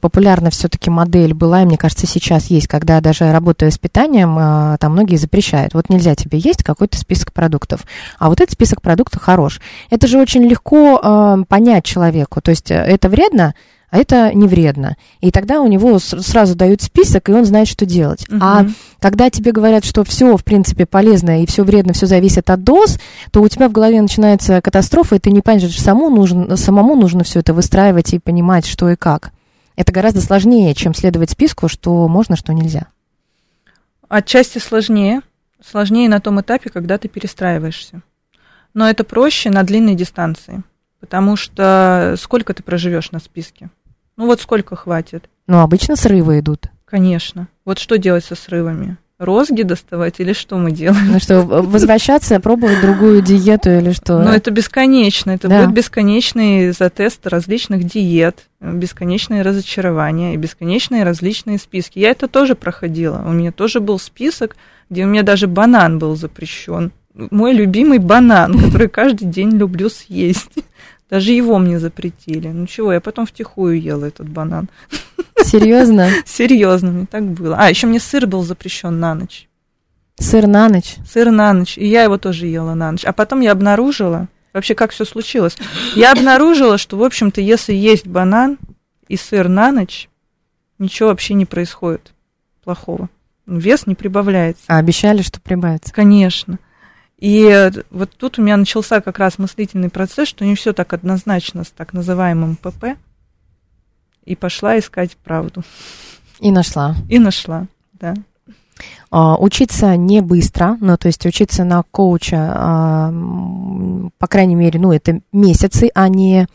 популярна все-таки модель была, и мне кажется, сейчас есть, когда даже работая с питанием, а, там многие запрещают. Вот нельзя тебе есть какой-то список продуктов, а вот этот список продуктов хорош. Это же очень легко а, понять человеку. То есть э, это вредно, а это не вредно. И тогда у него сразу дают список, и он знает, что делать. А Мгм. когда тебе говорят, что все, в принципе, полезно и все вредно, все зависит от доз, то у тебя в голове начинается катастрофа, и ты не понимаешь, что самому нужно, самому нужно все это выстраивать и понимать, что и как. Это гораздо сложнее, чем следовать списку, что можно, что нельзя. Отчасти сложнее. Сложнее на том этапе, когда ты перестраиваешься. Но это проще на длинной дистанции. Потому что сколько ты проживешь на списке? Ну вот сколько хватит? Но обычно срывы идут. Конечно. Вот что делать со срывами? Розги доставать или что мы делаем? Ну что, возвращаться, пробовать другую диету или что? Ну, это бесконечно. Это Да. будет бесконечный затест различных диет, бесконечные разочарования и бесконечные различные списки. Я это тоже проходила. У меня тоже был список, где у меня даже банан был запрещен. Мой любимый банан, который каждый день люблю съесть. Даже его мне запретили. Ну чего, я потом втихую ела этот банан. Серьезно? [laughs] Серьезно, мне так было. А, еще мне сыр был запрещен на ночь. Сыр на ночь? Сыр на ночь. И я его тоже ела на ночь. А потом я обнаружила, вообще как все случилось. Я обнаружила, что, в общем-то, если есть банан и сыр на ночь, ничего вообще не происходит плохого. Вес не прибавляется. А обещали, что прибавится. Конечно. И э, вот тут у меня начался как раз мыслительный процесс, что не все так однозначно с так называемым ПП. И пошла искать правду. И нашла. И нашла, да. А, Учиться не быстро, ну, то есть учиться на коуча, а, по крайней мере, ну, это месяцы, а не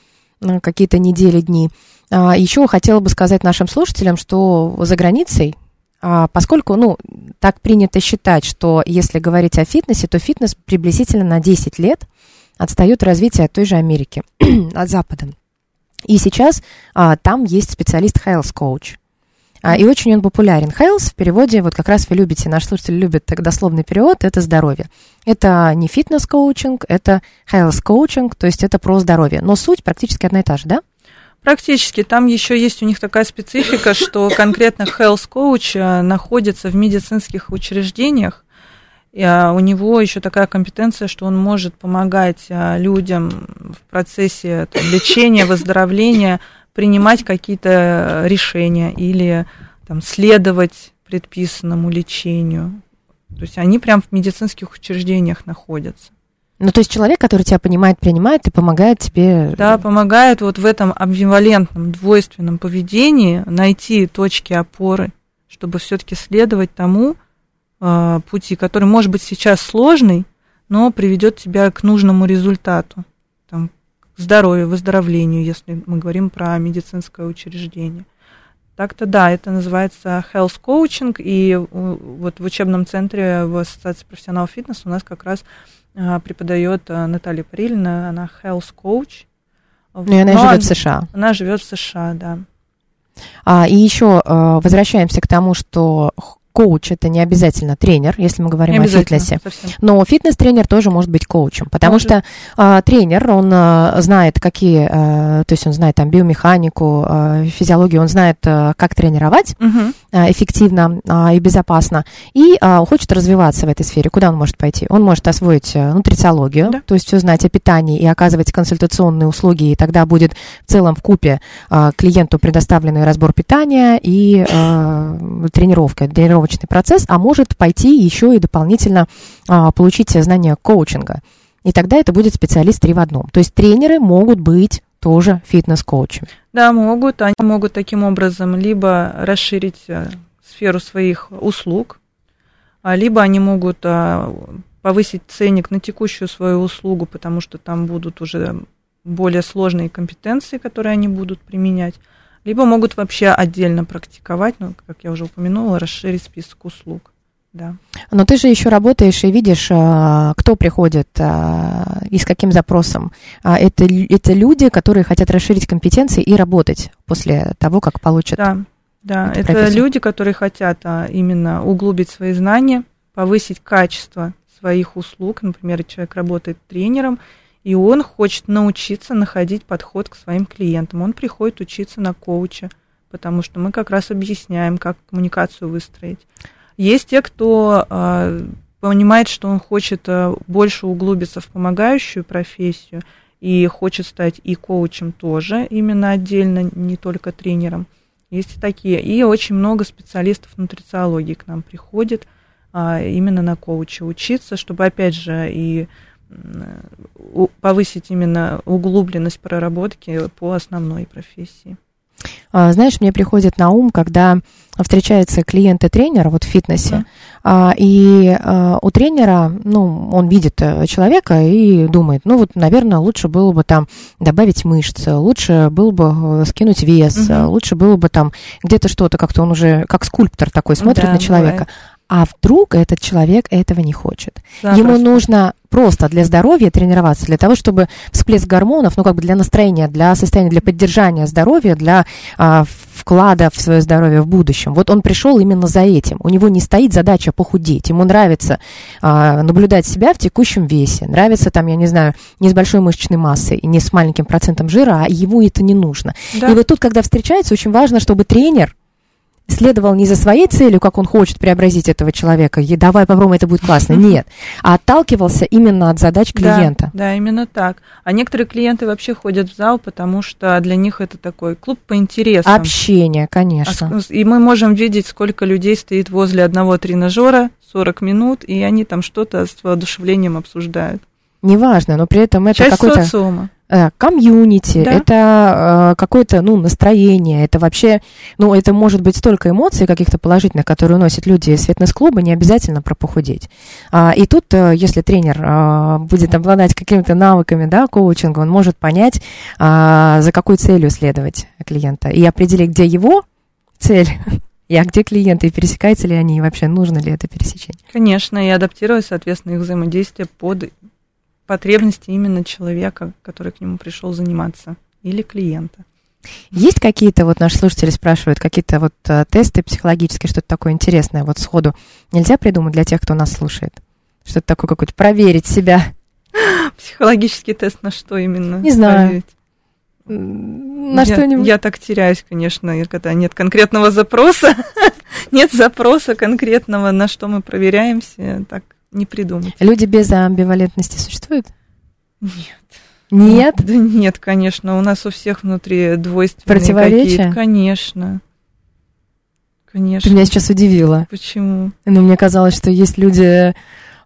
какие-то недели, дни. А, Еще хотела бы сказать нашим слушателям, что за границей, поскольку, ну, так принято считать, что если говорить о фитнесе, то фитнес приблизительно на 10 лет отстает развитие от той же Америки, [clears throat] от Запада. И сейчас а, там есть специалист health coach. А, и очень он популярен. Health в переводе, вот как раз вы любите, наш слушатель любит так дословный перевод, это здоровье. Это не фитнес-коучинг, это health-коучинг, то есть это про здоровье. Но суть практически одна и та же, да? Практически. Там еще есть у них такая специфика, что конкретно health coach э, находится в медицинских учреждениях. И, а, у него еще такая компетенция, что он может помогать а, людям в процессе там, лечения, выздоровления принимать какие-то решения или там, следовать предписанному лечению. То есть они прям в медицинских учреждениях находятся. Ну, то есть человек, который тебя понимает, принимает и помогает тебе... Да, помогает вот в этом амбивалентном, двойственном поведении найти точки опоры, чтобы все-таки следовать тому э, пути, который может быть сейчас сложный, но приведет тебя к нужному результату, там, к здоровью, выздоровлению, если мы говорим про медицинское учреждение. Так-то да, это называется health coaching, и э, вот в учебном центре в Ассоциации профессионалов фитнеса у нас как раз преподает а, Наталья Парильна, она health coach. Ну, и она Но живет в США. Она живет в США, да. А, и еще э, возвращаемся к тому, что коуч это не обязательно тренер, если мы говорим о фитнесе. совсем. Но фитнес-тренер тоже может быть коучем, потому Может. что а, тренер, он а, знает, какие, а, то есть он знает там биомеханику, а, физиологию, он знает, а, как тренировать Мгм. а, эффективно а, и безопасно, и а, хочет развиваться в этой сфере. Куда он может пойти? Он может освоить а, нутрициологию, Да. то есть все знать о питании и оказывать консультационные услуги, и тогда будет в целом в купе а, клиенту предоставленный разбор питания и а, тренировка, тренировочный процесс, а может пойти еще и дополнительно а, получить знания коучинга. И тогда это будет специалист три в одном. То есть тренеры могут быть тоже фитнес-коучами. Да, могут. Они могут таким образом либо расширить э, сферу своих услуг, а, либо они могут а, повысить ценник на текущую свою услугу, потому что там будут уже более сложные компетенции, которые они будут применять, либо могут вообще отдельно практиковать, ну, как я уже упомянула, расширить список услуг. Да. Но ты же еще работаешь и видишь, а, кто приходит а, и с каким запросом. А, Это, это люди, которые хотят расширить компетенции и работать после того, как получат. Да. Да, это профессию? люди, которые хотят а, именно углубить свои знания, повысить качество своих услуг. Например, человек работает тренером, и он хочет научиться находить подход к своим клиентам. Он приходит учиться на коуча, потому что мы как раз объясняем, как коммуникацию выстроить. Есть те, кто а, понимает, что он хочет а, больше углубиться в помогающую профессию и хочет стать и коучем тоже, именно отдельно, не только тренером. Есть и такие. И очень много специалистов нутрициологии к нам приходит а, именно на коуча учиться, чтобы, опять же, и повысить именно углубленность проработки по основной профессии. А, Знаешь, мне приходит на ум, когда встречается клиент и тренер вот в фитнесе, Да. а, и а, у тренера, ну, он видит э, человека и думает, ну вот, наверное, лучше было бы там добавить мышцы, лучше было бы э, скинуть вес, э, лучше было бы там где-то что-то, как-то он уже как скульптор такой смотрит Да, на человека. бывает. А вдруг этот человек этого не хочет? Ему Запросто. нужно просто для здоровья тренироваться, для того, чтобы всплеск гормонов, ну, как бы для настроения, для состояния, для поддержания здоровья, для а, вклада в свое здоровье в будущем. Вот он пришел именно за этим. У него не стоит задача похудеть. Ему нравится а, наблюдать себя в текущем весе. Нравится там, я не знаю, не с большой мышечной массой и не с маленьким процентом жира, а ему это не нужно. Да. И вот тут, когда встречается, очень важно, чтобы тренер следовал не за своей целью, как он хочет преобразить этого человека, и давай попробуем, это будет классно, нет, а отталкивался именно от задач Да, клиента. Да, именно так. А некоторые клиенты вообще ходят в зал, потому что для них это такой клуб по интересам. Общение, А конечно. с- И мы можем видеть, сколько людей стоит возле одного тренажера 40 минут, и они там что-то с воодушевлением обсуждают. Неважно, но при этом это Часть какой-то социума. Э, комьюнити, Да. это э, какое-то, ну, настроение, это вообще, ну, это может быть столько эмоций каких-то положительных, которые уносят люди из фитнес-клуба, не обязательно про похудеть. А, и тут, э, если тренер а, будет обладать какими-то навыками, да, коучинга, он может понять, а, за какой целью следовать клиента, и определить, где его цель, [laughs] и а где клиенты, и пересекаются ли они, и вообще нужно ли это пересечение. Конечно, и адаптировать, соответственно, их взаимодействие под потребности именно человека, который к нему пришел заниматься, или клиента. Есть какие-то, вот наши слушатели спрашивают, какие-то вот э, тесты психологические, что-то такое интересное, вот сходу нельзя придумать для тех, кто нас слушает? Что-то такое какое-то, проверить себя. [gasps] Психологический тест на что именно? Не знаю. проверить? На я, что-нибудь? Я так теряюсь, конечно, когда нет конкретного запроса, [laughs] нет запроса конкретного, на что мы проверяемся, так не придумать. Люди без амбивалентности существуют? Нет. Нет? Да нет, конечно, у нас у всех внутри двойственные Противоречия? какие-то. Конечно. Ты Конечно. меня сейчас удивила. Почему? Но мне казалось, что есть люди,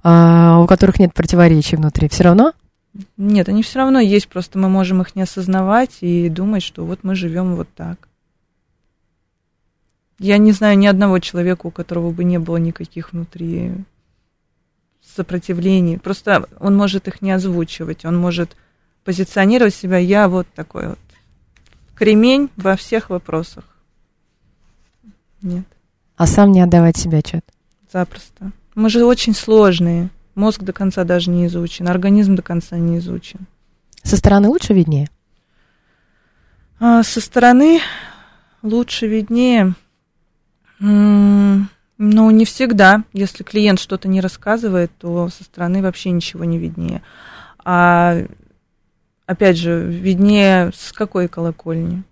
а, у которых нет противоречий внутри. Все равно? Нет, они все равно есть, просто мы можем их не осознавать и думать, что вот мы живем вот так. Я не знаю ни одного человека, у которого бы не было никаких внутри сопротивлений. Просто он может их не озвучивать, он может позиционировать себя, я вот такой вот кремень во всех вопросах. Нет, А сам не отдавать себе отчет. запросто. Мы же очень сложные. Мозг до конца даже не изучен, организм до конца не изучен. Со стороны лучше виднее? А, со стороны лучше виднее. М, Ну, не всегда. Если клиент что-то не рассказывает, то со стороны вообще ничего не виднее. А опять же, виднее с какой колокольни?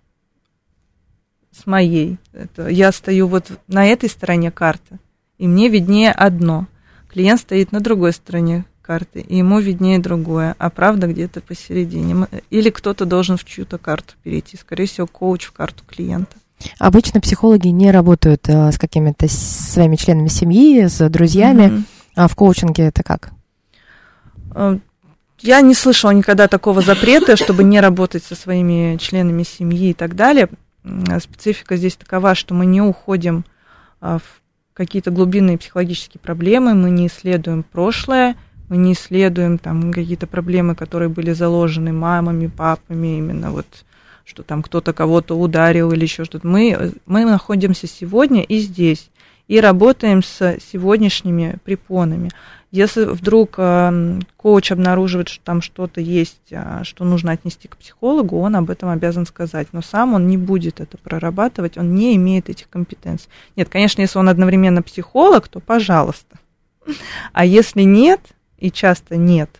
С моей. Это, я стою вот на этой стороне карты, и мне виднее одно. Клиент стоит на другой стороне карты, и ему виднее другое, а правда где-то посередине. Или кто-то должен в чью-то карту перейти, скорее всего, коуч в карту клиента. Обычно психологи не работают а, с какими-то своими членами семьи, с друзьями. Мгм. А в коучинге это как? Э, Я не слышала никогда такого запрета, чтобы не работать со своими членами семьи и так далее. Специфика здесь такова, что мы не уходим а, в какие-то глубинные психологические проблемы, мы не исследуем прошлое, мы не исследуем там какие-то проблемы, которые были заложены мамами, папами, именно вот что там кто-то кого-то ударил или еще что-то. Мы, мы находимся сегодня и здесь. и работаем с сегодняшними препонами. Если вдруг э, коуч обнаруживает, что там что-то есть, э, что нужно отнести к психологу, он об этом обязан сказать. Но сам он не будет это прорабатывать, он не имеет этих компетенций. Нет, конечно, если он одновременно психолог, то пожалуйста. А если нет, и часто нет,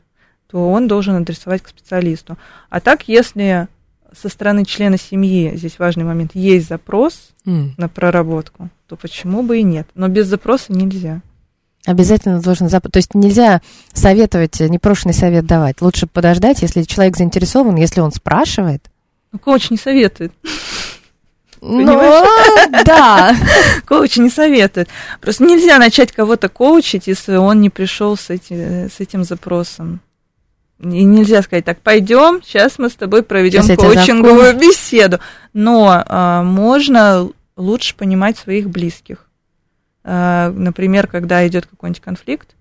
то он должен адресовать к специалисту. А так, если со стороны члена семьи, здесь важный момент, есть запрос М. на проработку, то почему бы и нет? Но без запроса нельзя. Обязательно должен зап... То есть нельзя советовать, э, непрошенный совет давать. Лучше подождать, если человек заинтересован, если он спрашивает. Ну, коуч не советует. Ну, да. [laughs] Коуч не советует. Просто нельзя начать кого-то коучить, если он не пришел с, эти- с этим запросом. И нельзя сказать, так, пойдем, сейчас мы с тобой проведем коучинговую беседу. Но а, можно лучше понимать своих близких. А, например, когда идет какой-нибудь конфликт,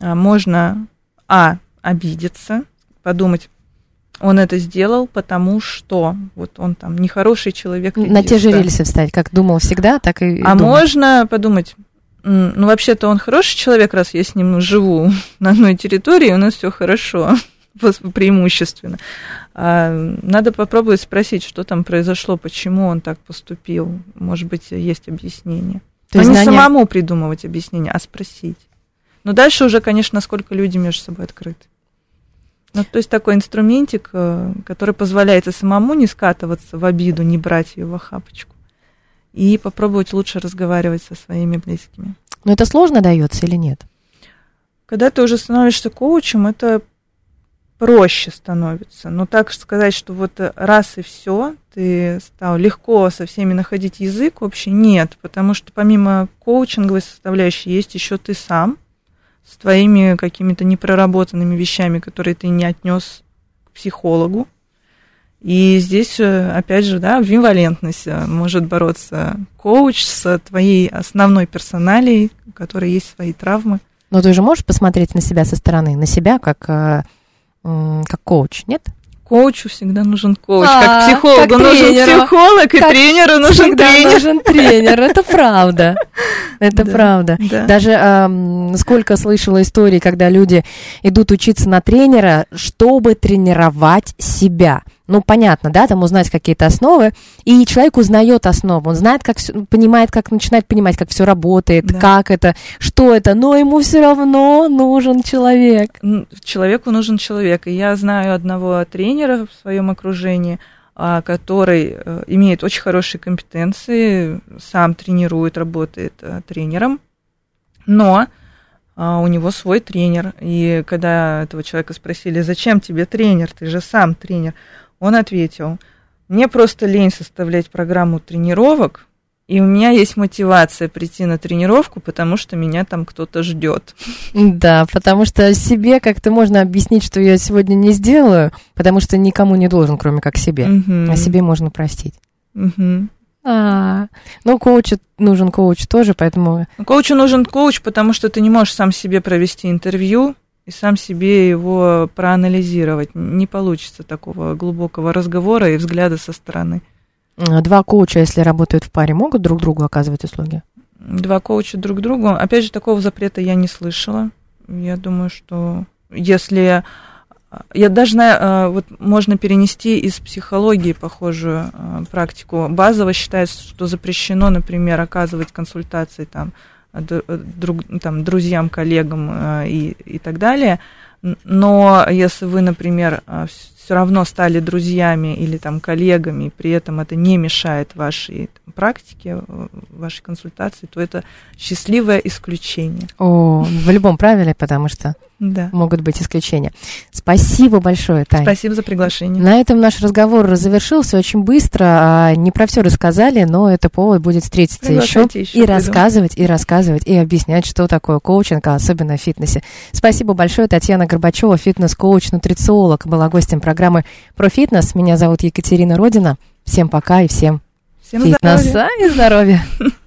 а, можно, а, обидеться, подумать, он это сделал, потому что вот он там нехороший человек. На те же рельсы встать, как думал всегда, так и А думаю. можно подумать, ну вообще-то он хороший человек, раз я с ним живу [laughs] на одной территории, у нас все хорошо, преимущественно. А, надо попробовать спросить, что там произошло, почему он так поступил. Может быть, есть объяснение. То Но есть не самому придумывать объяснение, а спросить. Но дальше уже, конечно, насколько люди между собой открыты. Ну, то есть такой инструментик, э, который позволяет и самому не скатываться в обиду, не брать ее в охапочку. И попробовать лучше разговаривать со своими близкими. Но это сложно дается или нет? Когда ты уже становишься коучем, это проще становится. Но так сказать, что вот раз и все, ты стал легко со всеми находить язык, вообще нет, потому что помимо коучинговой составляющей есть еще ты сам с твоими какими-то непроработанными вещами, которые ты не отнес к психологу. И здесь, э, опять же, да, амбивалентность э, может бороться коуч с твоей основной персоналией, у которой есть свои травмы. Но ты же можешь посмотреть на себя со стороны, на себя как, э, как коуч, нет? Коучу всегда нужен коуч. А, как психологу как нужен психолог, и Как тренеру нужен тренер. нужен тренер, [laughs] это правда. Это Да, правда. да. Даже ам, сколько слышала историй, когда люди идут учиться на тренера, чтобы тренировать себя. Ну, понятно, да, там узнать какие-то основы, и человек узнает основу, он знает, как всё- понимает, как начинает понимать, как все работает, Да. как это, что это, но ему все равно нужен человек. Человеку нужен человек. И я знаю одного тренера в своем окружении, а, который э, имеет очень хорошие компетенции, сам тренирует, работает э, тренером, но а, у него свой тренер. И когда этого человека спросили, зачем тебе тренер, ты же сам тренер, он ответил, мне просто лень составлять программу тренировок, и у меня есть мотивация прийти на тренировку, потому что меня там кто-то ждет. Да, потому что себе как-то можно объяснить, что я сегодня не сделаю, потому что никому не должен, кроме как себе. Мгм. А себе можно простить. Мгм. А, ну, коуч нужен коуч тоже, поэтому Коучу нужен коуч, потому что ты не можешь сам себе провести интервью и сам себе его проанализировать. Не получится такого глубокого разговора и взгляда со стороны. а, два коуча, если работают в паре, могут друг другу оказывать услуги? Два коуча друг другу. Опять же, такого запрета я не слышала. Я думаю, что если... Я даже знаю, а, вот можно перенести из психологии похожую практику. Базово считается, что запрещено, например, оказывать консультации там, друг, там, друзьям, коллегам а, и, и так далее. Но если вы, например, все равно стали друзьями или там коллегами, и при этом это не мешает вашей там, практике, э, вашей консультации, то это счастливое исключение. О, в любом правиле, потому что Да. могут быть исключения. Спасибо большое, Таня. Спасибо за приглашение. На этом наш разговор завершился очень быстро. а, Не про все рассказали, но это повод будет встретиться еще еще, и приду. рассказывать, и рассказывать, и объяснять, что такое коучинг, а особенно в фитнесе. Спасибо большое. Татьяна Горбачева, фитнес-коуч, нутрициолог, была гостем программы про фитнес. Меня зовут Екатерина Родина. Всем пока и всем Всем фитнеса здоровья. и здоровья. [laughs]